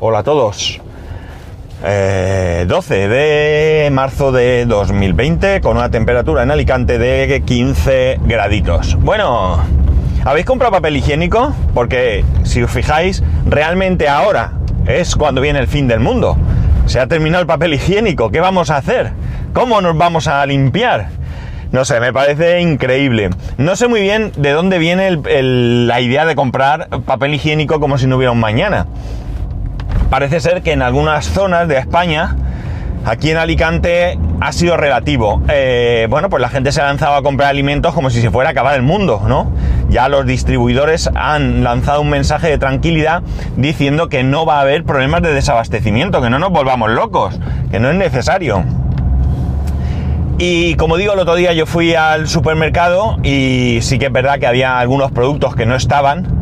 Hola a todos. Eh, 12 de marzo de 2020 con una temperatura en Alicante de 15 graditos. Bueno, ¿habéis comprado papel higiénico? Porque si os fijáis, realmente ahora es cuando viene el fin del mundo. Se ha terminado el papel higiénico. ¿Qué vamos a hacer? ¿Cómo nos vamos a limpiar? No sé, me parece increíble. No sé muy bien de dónde viene la idea de comprar papel higiénico como si no hubiera un mañana. Parece ser que en algunas zonas de España, aquí en Alicante, ha sido relativo. Eh, bueno, pues la gente se ha lanzado a comprar alimentos como si se fuera a acabar el mundo, ¿no? Ya los distribuidores han lanzado un mensaje de tranquilidad diciendo que no va a haber problemas de desabastecimiento, que no nos volvamos locos, que no es necesario. Y como digo, el otro día yo fui al supermercado y sí que es verdad que había algunos productos que no estaban,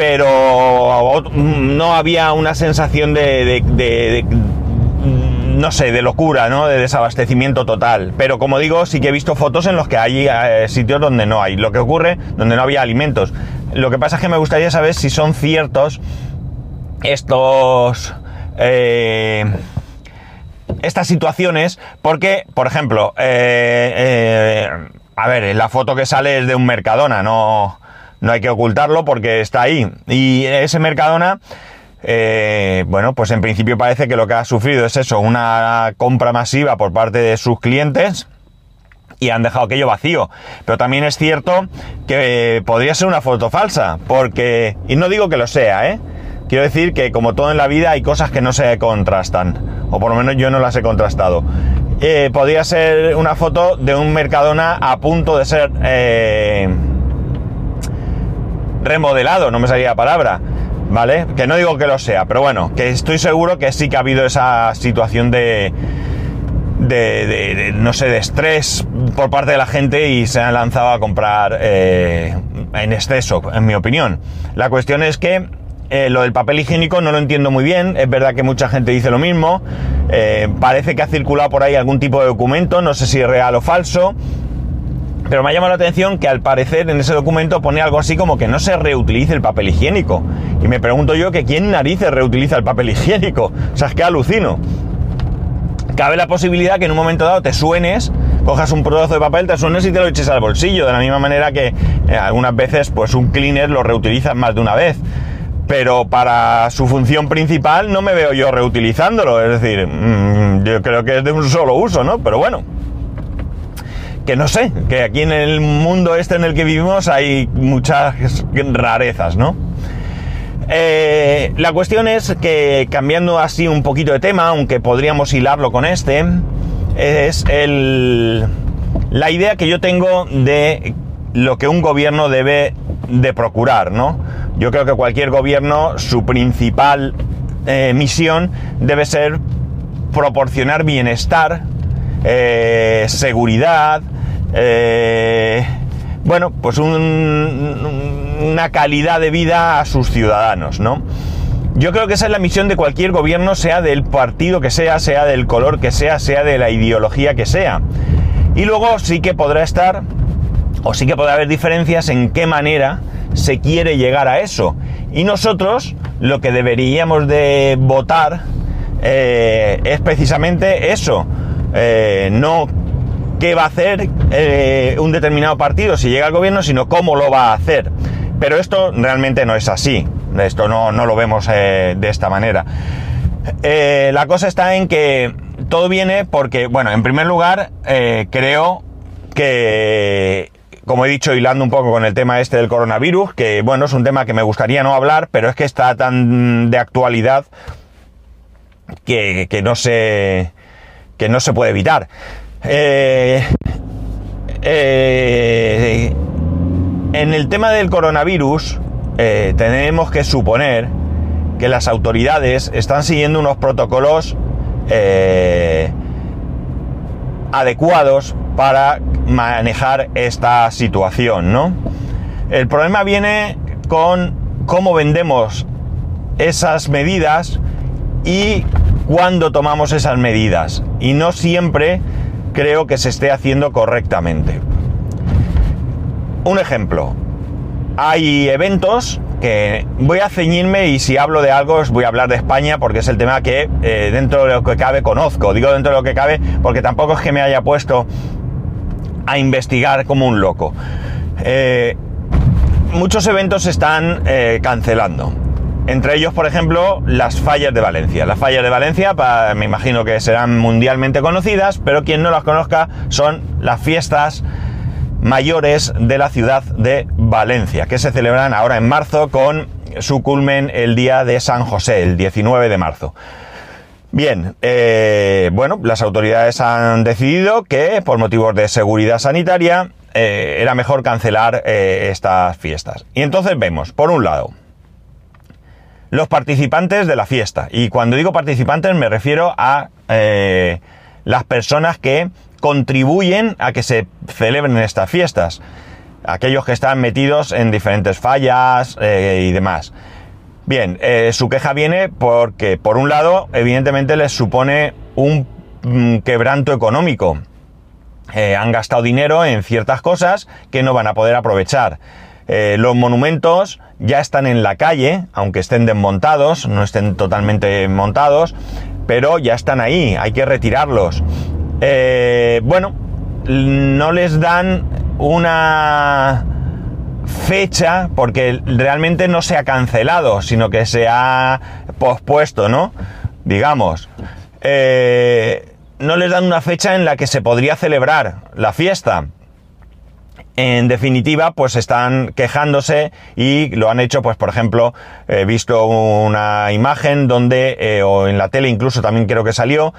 pero no había una sensación de, de- de- no sé, de locura, ¿no? De desabastecimiento total. Pero como digo, sí que he visto fotos en los que hay eh, sitios donde no hay. Lo que ocurre, donde no había alimentos. Lo que pasa es que me gustaría saber si son ciertos estos... eh, estas situaciones porque, por ejemplo, eh, eh, a ver, la foto que sale es de un Mercadona, no, no hay que ocultarlo porque está ahí. Y ese Mercadona, eh, bueno, pues en principio parece que lo que ha sufrido es eso, una compra masiva por parte de sus clientes y han dejado aquello vacío. Pero también es cierto que eh, podría ser una foto falsa, porque, y no digo que lo sea, ¿eh? Quiero decir que como todo en la vida hay cosas que no se contrastan, o por lo menos yo no las he contrastado. Eh, podría ser una foto de un Mercadona a punto de ser remodelado, no me salía la palabra, ¿vale? Que no digo que lo sea, pero bueno, que estoy seguro que sí que ha habido esa situación de, de, de- de, no sé, de estrés por parte de la gente y se han lanzado a comprar eh, en exceso, en mi opinión. La cuestión es que eh, lo del papel higiénico no lo entiendo muy bien, es verdad que mucha gente dice lo mismo, eh, parece que ha circulado por ahí algún tipo de documento, no sé si es real o falso, pero me ha llamado la atención que al parecer en ese documento pone algo así como que no se reutilice el papel higiénico. Y me pregunto yo que quién narices reutiliza el papel higiénico. O sea, es que alucino. Cabe la posibilidad que en un momento dado te suenes, cojas un trozo de papel, te suenes y te lo eches al bolsillo. De la misma manera que eh, algunas veces pues un cleaner lo reutilizas más de una vez. Pero para su función principal no me veo yo reutilizándolo. Es decir, mm, yo creo que es de un solo uso, ¿no? Pero bueno que no sé, que aquí en el mundo este en el que vivimos hay muchas rarezas, ¿no? Eh, la cuestión es que cambiando así un poquito de tema, aunque podríamos hilarlo con este, es el, la idea que yo tengo de lo que un gobierno debe de procurar, ¿no? Yo creo que cualquier gobierno, su principal eh, misión debe ser proporcionar bienestar, eh, seguridad, eh, bueno, pues un- una calidad de vida a sus ciudadanos, ¿no? Yo creo que esa es la misión de cualquier gobierno, sea del partido que sea, sea del color que sea, sea de la ideología que sea. Y luego sí que podrá estar, o sí que podrá haber diferencias en qué manera se quiere llegar a eso. Y nosotros lo que deberíamos de votar eh, es precisamente eso. Eh, no qué va a hacer eh, un determinado partido si llega al gobierno, sino cómo lo va a hacer. Pero esto realmente no es así. Esto no, no lo vemos eh, de esta manera. Eh, la cosa está en que todo viene porque, bueno, en primer lugar, creo que, como he dicho, hilando un poco con el tema este del coronavirus, que, bueno, es un tema que me gustaría no hablar, pero es que está tan de actualidad que, que no se que no se puede evitar. Eh, eh, en el tema del coronavirus, eh, tenemos que suponer que las autoridades están siguiendo unos protocolos adecuados para manejar esta situación, ¿no? El problema viene con cómo vendemos esas medidas y cuándo tomamos esas medidas. Y no siempre creo que se esté haciendo correctamente. Un ejemplo. Hay eventos que voy a ceñirme y si hablo de algo os voy a hablar de España porque es el tema que eh, dentro de lo que cabe conozco. Digo dentro de lo que cabe porque tampoco es que me haya puesto a investigar como un loco. Eh, muchos eventos se están eh, cancelando. Entre ellos, por ejemplo, las fallas de Valencia. Las fallas de Valencia, me imagino que serán mundialmente conocidas, pero quien no las conozca son las fiestas mayores de la ciudad de Valencia, que se celebran ahora en marzo con su culmen el día de San José, el 19 de marzo. Bien, eh, bueno, las autoridades han decidido que por motivos de seguridad sanitaria eh, era mejor cancelar eh, estas fiestas. Y entonces vemos, por un lado, los participantes de la fiesta. Y cuando digo participantes me refiero a las personas que contribuyen a que se celebren estas fiestas. Aquellos que están metidos en diferentes fallas eh, y demás. Bien, eh, su queja viene porque, por un lado, evidentemente les supone un mm, quebranto económico. Eh, han gastado dinero en ciertas cosas que no van a poder aprovechar. Los monumentos ya están en la calle, aunque estén desmontados, no estén totalmente montados, pero ya están ahí, hay que retirarlos. Eh, bueno, no les dan una fecha porque realmente no se ha cancelado, sino que se ha pospuesto, ¿no? Digamos. Eh, no les dan una fecha en la que se podría celebrar la fiesta. En definitiva, pues están quejándose y lo han hecho, pues por ejemplo, he visto una imagen donde, eh, o en la tele incluso también creo que salió,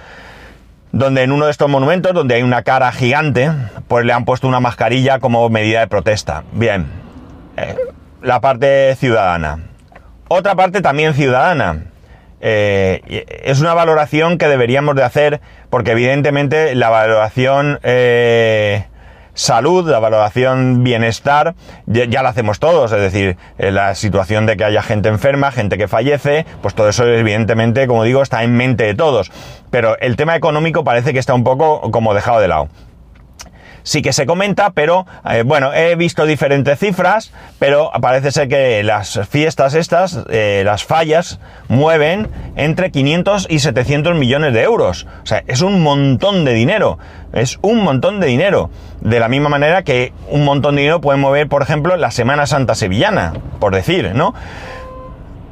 donde en uno de estos monumentos, donde hay una cara gigante, pues le han puesto una mascarilla como medida de protesta. Bien, eh, la parte ciudadana. Otra parte también ciudadana. Eh, es una valoración que deberíamos de hacer porque evidentemente la valoración salud, la valoración bienestar, ya, la hacemos todos, es decir, la situación de que haya gente enferma, gente que fallece, pues todo eso evidentemente, como digo, está en mente de todos. Pero el tema económico parece que está un poco como dejado de lado sí que se comenta, pero eh, bueno, he visto diferentes cifras, pero parece ser que las fiestas estas, eh, las fallas, mueven entre 500 y 700 millones de euros. O sea, es un montón de dinero, es un montón de dinero. De la misma manera que un montón de dinero puede mover, por ejemplo, la Semana Santa Sevillana, por decir, ¿no?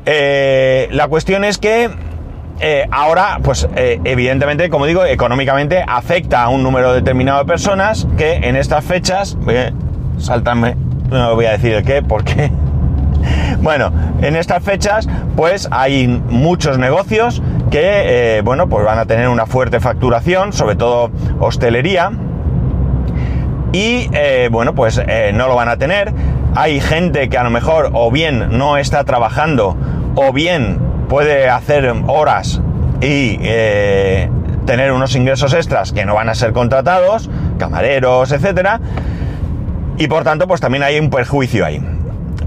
Eh, la cuestión es que eh, ahora, pues eh, evidentemente, como digo, económicamente afecta a un número determinado de personas que en estas fechas, eh, no voy a decir el qué, porque, bueno, en estas fechas, pues hay muchos negocios que, bueno, pues van a tener una fuerte facturación, sobre todo hostelería, y, bueno, pues no lo van a tener. Hay gente que a lo mejor o bien no está trabajando o bien puede hacer horas y eh, tener unos ingresos extras que no van a ser contratados, camareros, etcétera, y por tanto, pues también hay un perjuicio ahí.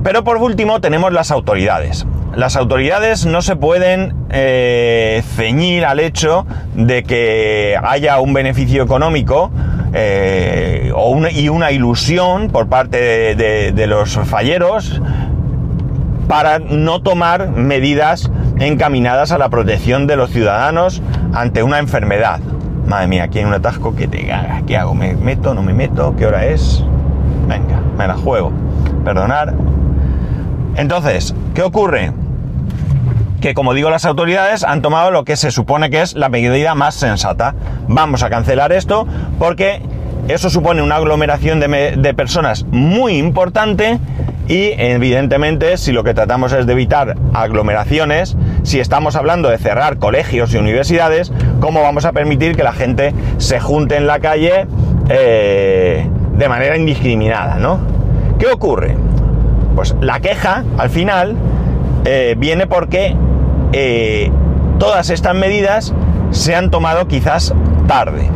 Pero por último tenemos las autoridades. Las autoridades no se pueden eh, ceñir al hecho de que haya un beneficio económico eh, o y una ilusión por parte de los falleros para no tomar medidas encaminadas a la protección de los ciudadanos ante una enfermedad. Madre mía, aquí hay un atasco que te caga. ¿Qué hago? ¿Me meto? ¿No me meto? ¿Qué hora es? Venga, me la juego. Perdonar. Entonces, ¿qué ocurre? Que como digo, las autoridades han tomado lo que se supone que es la medida más sensata. Vamos a cancelar esto porque eso supone una aglomeración de, de personas muy importante y evidentemente si lo que tratamos es de evitar aglomeraciones, si estamos hablando de cerrar colegios y universidades, ¿cómo vamos a permitir que la gente se junte en la calle eh, de manera indiscriminada? ¿no? ¿Qué ocurre? Pues la queja al final eh, viene porque eh, todas estas medidas se han tomado quizás tarde.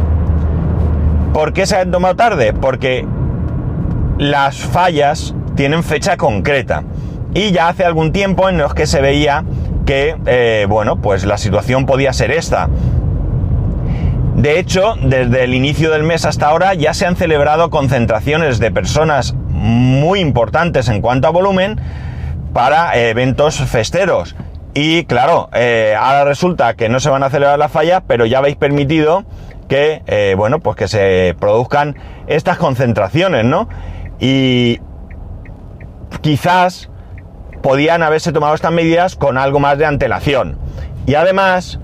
¿Por qué se han tomado tarde? Porque las fallas tienen fecha concreta. Y ya hace algún tiempo en los que se veía que, eh, bueno, pues la situación podía ser esta. De hecho, desde el inicio del mes hasta ahora ya se han celebrado concentraciones de personas muy importantes en cuanto a volumen, para eventos festeros. Y claro, eh, ahora resulta que no se van a celebrar las fallas, pero ya habéis permitido que, eh, bueno, pues que se produzcan estas concentraciones, ¿no? Y quizás podían haberse tomado estas medidas con algo más de antelación. Y además,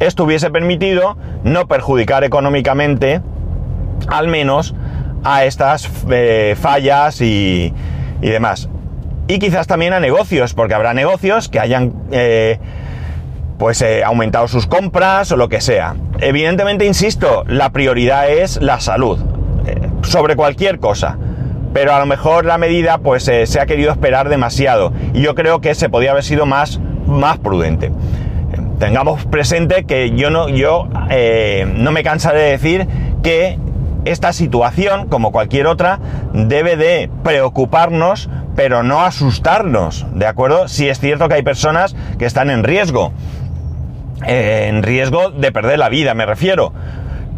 esto hubiese permitido no perjudicar económicamente, al menos, a estas eh, fallas y, demás. Y quizás también a negocios, porque habrá negocios que hayan eh, pues eh, aumentado sus compras o lo que sea. Evidentemente, insisto, la prioridad es la salud, sobre cualquier cosa. Pero a lo mejor la medida pues se ha querido esperar demasiado. Y yo creo que se podía haber sido más, más prudente tengamos presente que yo no, yo eh, no me cansaré de decir que esta situación, como cualquier otra, debe de preocuparnos, pero no asustarnos, ¿de acuerdo? Si es cierto que hay personas que están en riesgo, eh, en riesgo de perder la vida, me refiero.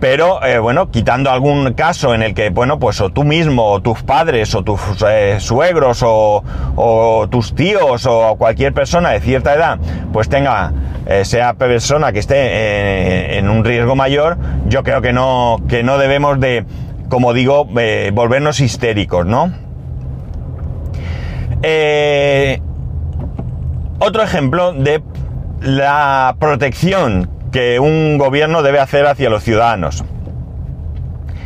Pero eh, bueno, quitando algún caso en el que, bueno, pues o tú mismo, o tus padres, o tus eh, suegros, o, o, tus tíos, o cualquier persona de cierta edad, pues tenga, eh, sea persona que esté en un riesgo mayor, yo creo que no, que no debemos de, como digo, volvernos histéricos, ¿no? otro ejemplo de la protección que un gobierno debe hacer hacia los ciudadanos.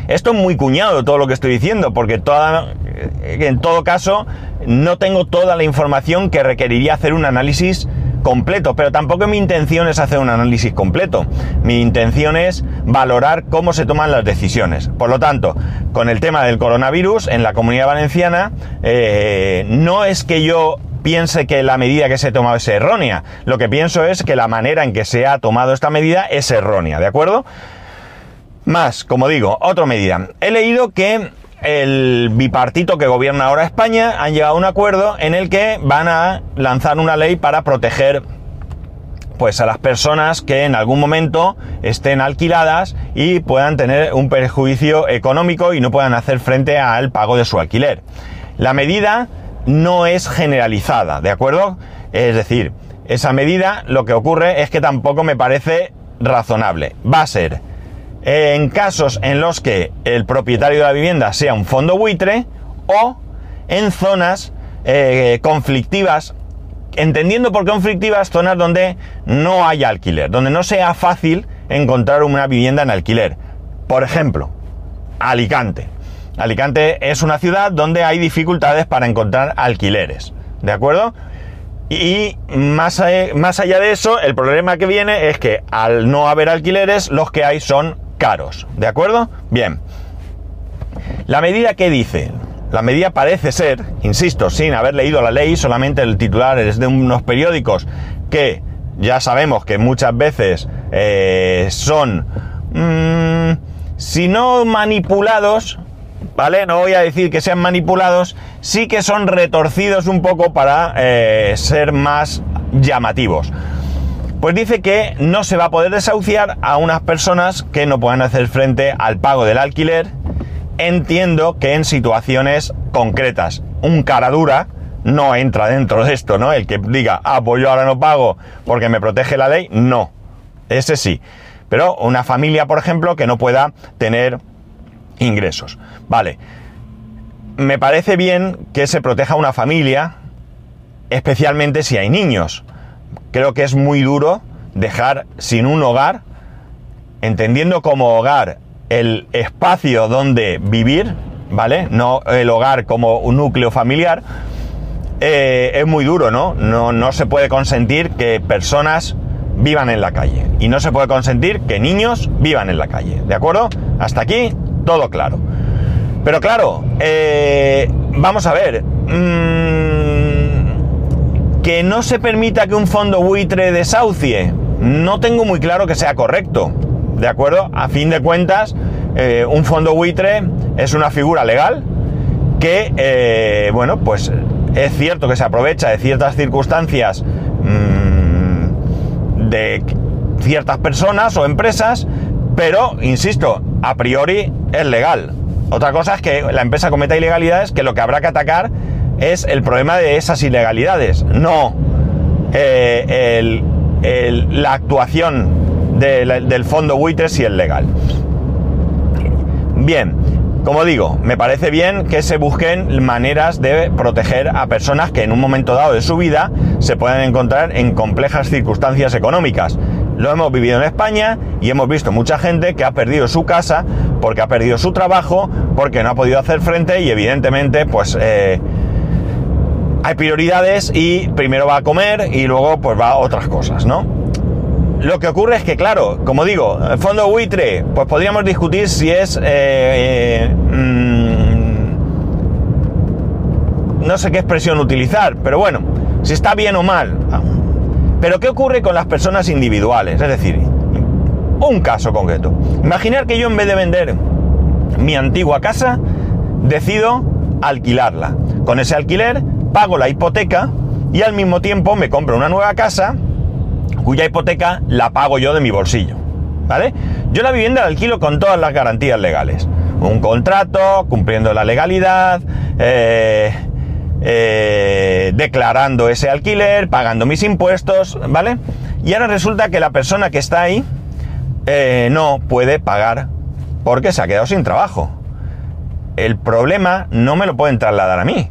Esto es muy cuñado todo lo que estoy diciendo, porque toda, en todo caso no tengo toda la información que requeriría hacer un análisis completo, pero tampoco mi intención es hacer un análisis completo. Mi intención es valorar cómo se toman las decisiones. Por lo tanto, con el tema del coronavirus en la comunidad valenciana, eh, no es que yo piense que la medida que se ha tomado es errónea. Lo que pienso es que la manera en que se ha tomado esta medida es errónea, ¿de acuerdo? Más, como digo, otra medida. He leído que el bipartito que gobierna ahora España han llegado a un acuerdo en el que van a lanzar una ley para proteger pues a las personas que en algún momento estén alquiladas y puedan tener un perjuicio económico y no puedan hacer frente al pago de su alquiler. La medida no es generalizada, ¿de acuerdo? Es decir, esa medida lo que ocurre es que tampoco me parece razonable. Va a ser en casos en los que el propietario de la vivienda sea un fondo buitre o en zonas eh, conflictivas, entendiendo por conflictivas zonas donde no haya alquiler, donde no sea fácil encontrar una vivienda en alquiler. Por ejemplo, Alicante. Alicante es una ciudad donde hay dificultades para encontrar alquileres, ¿de acuerdo? Y más, más allá de eso, el problema que viene es que al no haber alquileres, los que hay son caros, ¿de acuerdo? Bien. La medida que dice, la medida parece ser, insisto, sin haber leído la ley, solamente el titular es de unos periódicos que ya sabemos que muchas veces eh, son, mmm, si no manipulados, ¿vale? No voy a decir que sean manipulados, sí que son retorcidos un poco para eh, ser más llamativos. Pues dice que no se va a poder desahuciar a unas personas que no puedan hacer frente al pago del alquiler. Entiendo que en situaciones concretas. Un cara dura no entra dentro de esto, ¿no? El que diga, ah, pues yo ahora no pago porque me protege la ley, no. Ese sí. Pero una familia, por ejemplo, que no pueda tener ingresos. Vale. Me parece bien que se proteja una familia, especialmente si hay niños. Creo que es muy duro dejar sin un hogar, entendiendo como hogar el espacio donde vivir, ¿vale? No el hogar como un núcleo familiar. Eh, es muy duro, ¿no? ¿no? No se puede consentir que personas vivan en la calle. Y no se puede consentir que niños vivan en la calle. ¿De acuerdo? Hasta aquí todo claro. Pero claro, eh, vamos a ver. Mmm, que no se permita que un fondo buitre desahucie. No tengo muy claro que sea correcto. ¿De acuerdo? A fin de cuentas, eh, un fondo buitre es una figura legal que, eh, bueno, pues es cierto que se aprovecha de ciertas circunstancias mmm, de ciertas personas o empresas, pero, insisto, a priori es legal. Otra cosa es que la empresa cometa ilegalidades que lo que habrá que atacar es el problema de esas ilegalidades, no eh, la actuación del fondo buitre si es legal. Bien, como digo, me parece bien que se busquen maneras de proteger a personas que en un momento dado de su vida se puedan encontrar en complejas circunstancias económicas. Lo hemos vivido en España y hemos visto mucha gente que ha perdido su casa porque ha perdido su trabajo, porque no ha podido hacer frente y evidentemente pues eh, hay prioridades y primero va a comer y luego pues va a otras cosas, ¿no? Lo que ocurre es que, claro, como digo, el fondo buitre, pues podríamos discutir si es... Eh, eh, mm, no sé qué expresión utilizar, pero bueno, si está bien o mal. Pero ¿qué ocurre con las personas individuales? Es decir, un caso concreto. Imaginar que yo en vez de vender mi antigua casa, decido alquilarla. Con ese alquiler pago la hipoteca y al mismo tiempo me compro una nueva casa cuya hipoteca la pago yo de mi bolsillo. ¿Vale? Yo la vivienda la alquilo con todas las garantías legales. Un contrato, cumpliendo la legalidad, eh, eh, declarando ese alquiler, pagando mis impuestos, ¿vale? Y ahora resulta que la persona que está ahí eh, no puede pagar porque se ha quedado sin trabajo. El problema no me lo pueden trasladar a mí.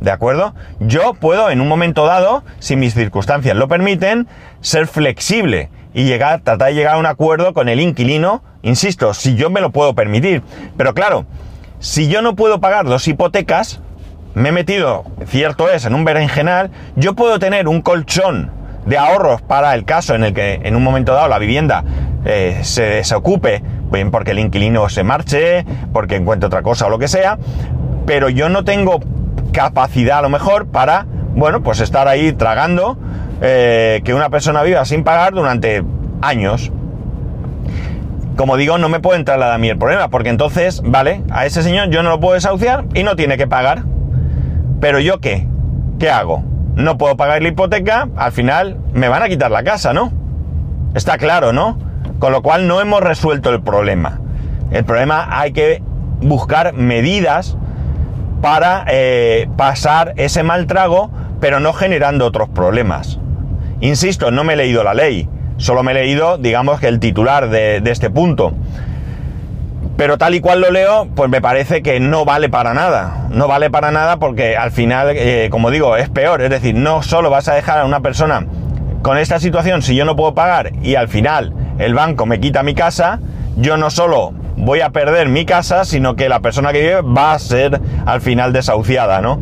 ¿De acuerdo? Yo puedo en un momento dado, si mis circunstancias lo permiten, ser flexible y llegar, tratar de llegar a un acuerdo con el inquilino, insisto, si yo me lo puedo permitir. Pero claro, si yo no puedo pagar dos hipotecas, me he metido, cierto es, en un berenjenal, yo puedo tener un colchón de ahorros para el caso en el que en un momento dado la vivienda eh, se desocupe, bien porque el inquilino se marche, porque encuentre otra cosa o lo que sea, pero yo no tengo capacidad a lo mejor para, bueno, pues estar ahí tragando eh, que una persona viva sin pagar durante años. Como digo, no me puede trasladar a mí el problema, porque entonces, vale, a ese señor yo no lo puedo desahuciar y no tiene que pagar. Pero yo qué? ¿Qué hago? No puedo pagar la hipoteca, al final me van a quitar la casa, ¿no? Está claro, ¿no? Con lo cual no hemos resuelto el problema. El problema hay que buscar medidas para eh, pasar ese mal trago, pero no generando otros problemas. Insisto, no me he leído la ley, solo me he leído, digamos, que el titular de, este punto. Pero tal y cual lo leo, pues me parece que no vale para nada. No vale para nada porque al final, eh, como digo, es peor. Es decir, no solo vas a dejar a una persona con esta situación si yo no puedo pagar y al final el banco me quita mi casa, yo no solo voy a perder mi casa, sino que la persona que vive va a ser al final desahuciada, ¿no?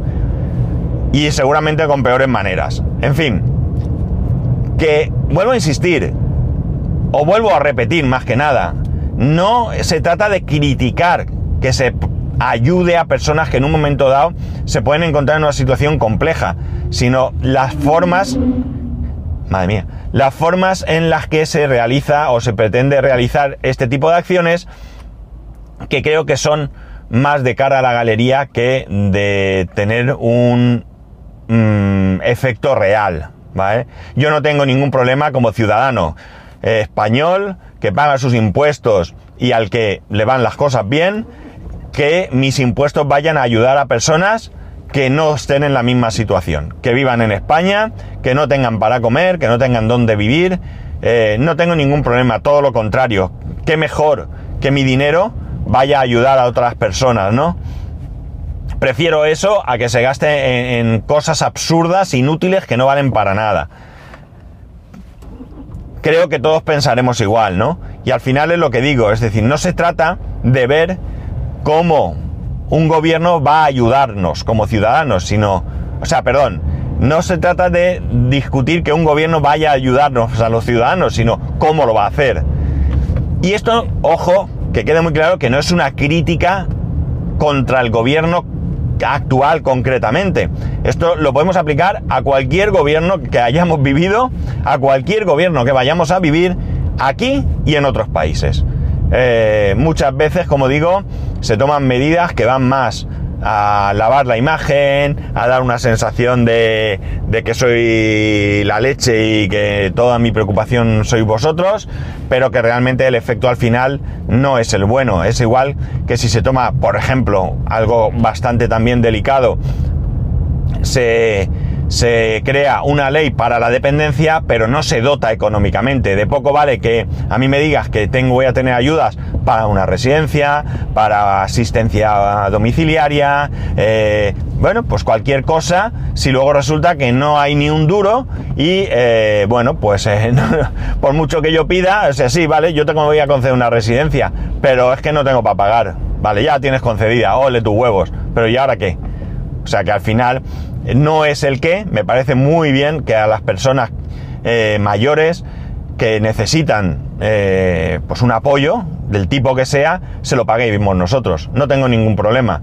Y seguramente con peores maneras. En fin, que vuelvo a insistir, o vuelvo a repetir más que nada, no se trata de criticar que se ayude a personas que en un momento dado se pueden encontrar en una situación compleja, sino las formas, madre mía, las formas en las que se realiza o se pretende realizar este tipo de acciones que creo que son más de cara a la galería que de tener un mm, efecto real. ¿vale? Yo no tengo ningún problema como ciudadano español que paga sus impuestos y al que le van las cosas bien, que mis impuestos vayan a ayudar a personas que no estén en la misma situación, que vivan en España, que no tengan para comer, que no tengan dónde vivir. Eh, no tengo ningún problema, todo lo contrario. Qué mejor que mi dinero vaya a ayudar a otras personas, ¿no? Prefiero eso a que se gaste en, cosas absurdas, inútiles, que no valen para nada. Creo que todos pensaremos igual, ¿no? Y al final es lo que digo, es decir, no se trata de ver cómo un gobierno va a ayudarnos como ciudadanos, sino, o sea, perdón, no se trata de discutir que un gobierno vaya a ayudarnos a los ciudadanos, sino cómo lo va a hacer. Y esto, ojo, que quede muy claro que no es una crítica contra el gobierno actual concretamente. Esto lo podemos aplicar a cualquier gobierno que hayamos vivido, a cualquier gobierno que vayamos a vivir aquí y en otros países. Eh, muchas veces, como digo, se toman medidas que van más a lavar la imagen, a dar una sensación de, que soy la leche y que toda mi preocupación sois vosotros, pero que realmente el efecto al final no es el bueno. Es igual que si se toma, por ejemplo, algo bastante también delicado, se, se crea una ley para la dependencia, pero no se dota económicamente. De poco vale que a mí me digas que tengo, voy a tener ayudas para una residencia, para asistencia domiciliaria, eh, bueno, pues cualquier cosa, si luego resulta que no hay ni un duro y, eh, bueno, pues eh, por mucho que yo pida, o sea, sí, vale, yo te voy a conceder una residencia, pero es que no tengo para pagar. Vale, ya tienes concedida, ole tus huevos, pero ¿y ahora qué? O sea que al final no es el qué, me parece muy bien que a las personas mayores que necesitan pues un apoyo del tipo que sea, se lo paguemos nosotros. No tengo ningún problema.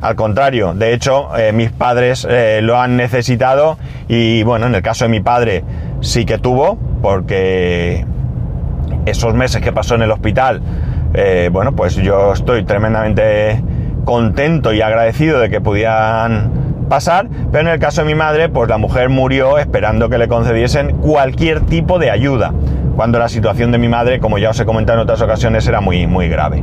Al contrario, de hecho, eh, mis padres eh, lo han necesitado y bueno, en el caso de mi padre sí que tuvo, porque esos meses que pasó en el hospital, eh, bueno, pues yo estoy tremendamente contento y agradecido de que pudieran pasar, pero en el caso de mi madre, pues la mujer murió esperando que le concediesen cualquier tipo de ayuda, cuando la situación de mi madre, como ya os he comentado en otras ocasiones, era muy, muy grave.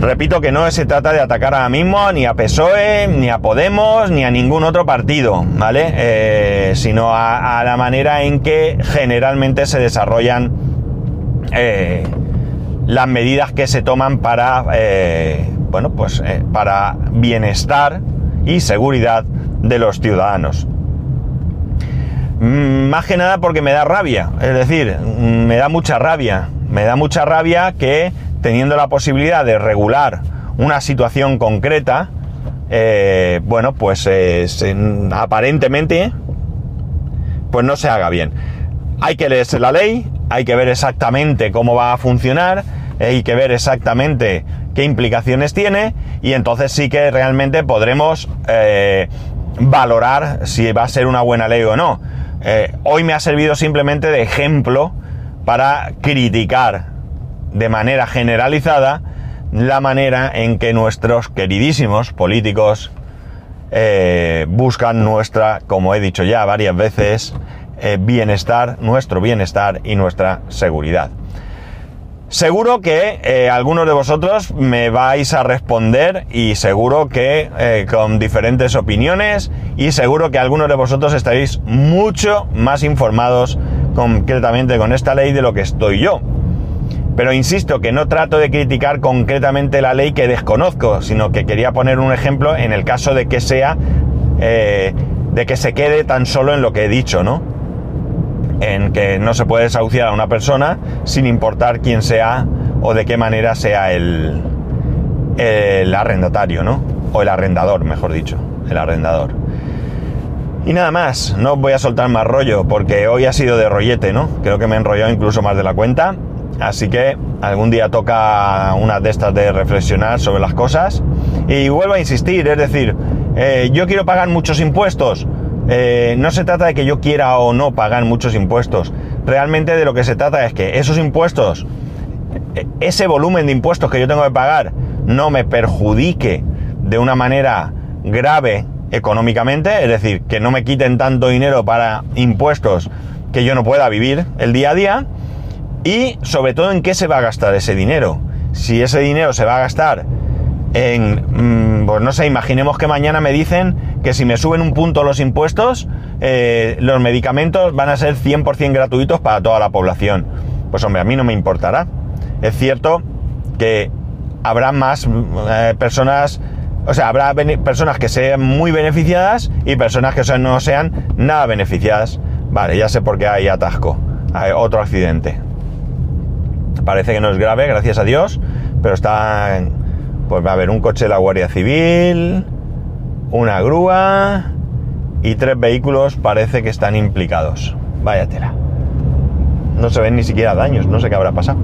Repito que no se trata de atacar ahora mismo ni a PSOE, ni a Podemos, ni a ningún otro partido, ¿vale? Eh, sino a, la manera en que generalmente se desarrollan eh, las medidas que se toman para, eh, bueno, pues para bienestar y seguridad de los ciudadanos. Mm, más que nada porque me da rabia, es decir, mm, me da mucha rabia, me da mucha rabia que teniendo la posibilidad de regular una situación concreta, eh, bueno, pues eh, aparentemente, pues no se haga bien. Hay que leerse la ley, hay que ver exactamente cómo va a funcionar, hay que ver exactamente qué implicaciones tiene y entonces sí que realmente podremos eh, valorar si va a ser una buena ley o no. hoy me ha servido simplemente de ejemplo para criticar de manera generalizada la manera en que nuestros queridísimos políticos eh, buscan nuestra, como he dicho ya varias veces, eh, bienestar, nuestro bienestar y nuestra seguridad. Seguro que eh, algunos de vosotros me vais a responder y seguro que con diferentes opiniones y seguro que algunos de vosotros estaréis mucho más informados concretamente con esta ley de lo que estoy yo. Pero insisto que no trato de criticar concretamente la ley que desconozco, sino que quería poner un ejemplo en el caso de que sea, eh, de que se quede tan solo en lo que he dicho, ¿no? En que no se puede desahuciar a una persona sin importar quién sea o de qué manera sea el, el arrendatario, ¿no? O el arrendador, mejor dicho, el arrendador. Y nada más, no voy a soltar más rollo porque hoy ha sido de rollete, ¿no? Creo que me he enrollado incluso más de la cuenta. Así que algún día toca una de estas de reflexionar sobre las cosas. Y vuelvo a insistir, es decir, eh, yo quiero pagar muchos impuestos. Eh, no se trata de que yo quiera o no pagar muchos impuestos. Realmente de lo que se trata es que esos impuestos, ese volumen de impuestos que yo tengo que pagar, no me perjudique de una manera grave económicamente, es decir, que no me quiten tanto dinero para impuestos que yo no pueda vivir el día a día y sobre todo en qué se va a gastar ese dinero. Si ese dinero se va a gastar en, mm, pues no sé, imaginemos que mañana me dicen que si me suben un punto los impuestos, eh, los medicamentos van a ser 100% gratuitos para toda la población. Pues hombre, a mí no me importará. Es cierto que habrá más eh, personas, o sea, habrá personas que sean muy beneficiadas y personas que no sean nada beneficiadas. Vale, ya sé por qué hay atasco, hay otro accidente. Parece que no es grave, gracias a Dios, pero está, pues va a haber un coche de la Guardia Civil, una grúa y tres vehículos parece que están implicados. Vaya tela. No se ven ni siquiera daños, no sé qué habrá pasado.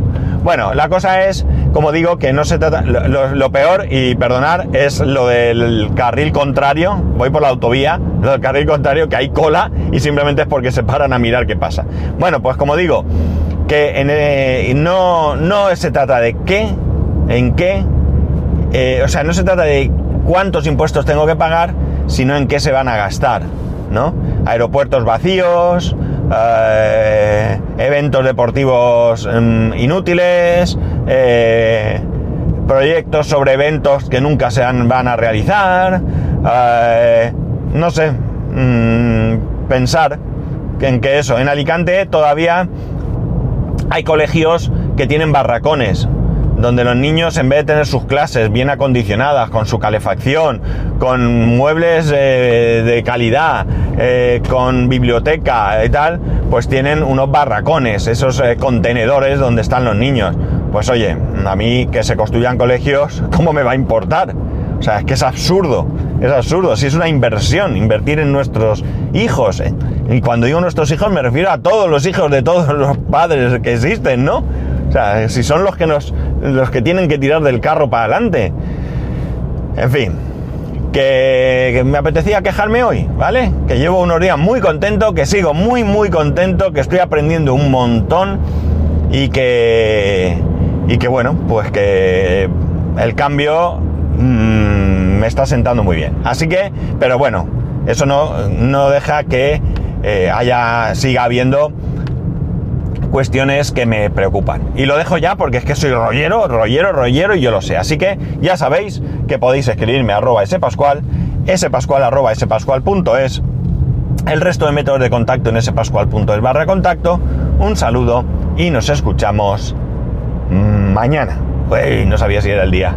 Bueno, la cosa es, como digo, que no se trata. Lo, peor, y perdonar, es lo del carril contrario. Voy por la autovía, lo del carril contrario, que hay cola y simplemente es porque se paran a mirar qué pasa. Bueno, pues como digo, que eh, no, no se trata de qué, en qué, eh, o sea, no se trata de cuántos impuestos tengo que pagar, sino en qué se van a gastar, ¿no? Aeropuertos vacíos, eh, eventos deportivos mm, inútiles, proyectos sobre eventos que nunca se van a realizar, no sé, mm, pensar en que eso, en Alicante todavía hay colegios que tienen barracones, donde los niños en vez de tener sus clases bien acondicionadas, con su calefacción, con muebles eh, de calidad, eh, con biblioteca y tal, pues tienen unos barracones, esos eh, contenedores donde están los niños. Pues oye, a mí que se construyan colegios, ¿cómo me va a importar? O sea, es que es absurdo, es absurdo, si es una inversión, invertir en nuestros hijos. Y cuando digo nuestros hijos me refiero a todos los hijos de todos los padres que existen, ¿no? Sea, si son los que nos los que tienen que tirar del carro para adelante. En fin, que, me apetecía quejarme hoy, ¿vale? Que llevo unos días muy contento, que sigo muy, muy contento, que estoy aprendiendo un montón y que, y que bueno, pues que el cambio mmm, me está sentando muy bien. Así que, pero bueno, eso no, no deja que eh, haya, siga habiendo cuestiones que me preocupan. Y lo dejo ya porque es que soy rollero, rollero, rollero y yo lo sé. Así que ya sabéis que podéis escribirme a arroba spascual, spascual arroba spascual.es, el resto de métodos de contacto en spascual.es barra contacto. Un saludo y nos escuchamos mañana. Uy, no sabía si era el día.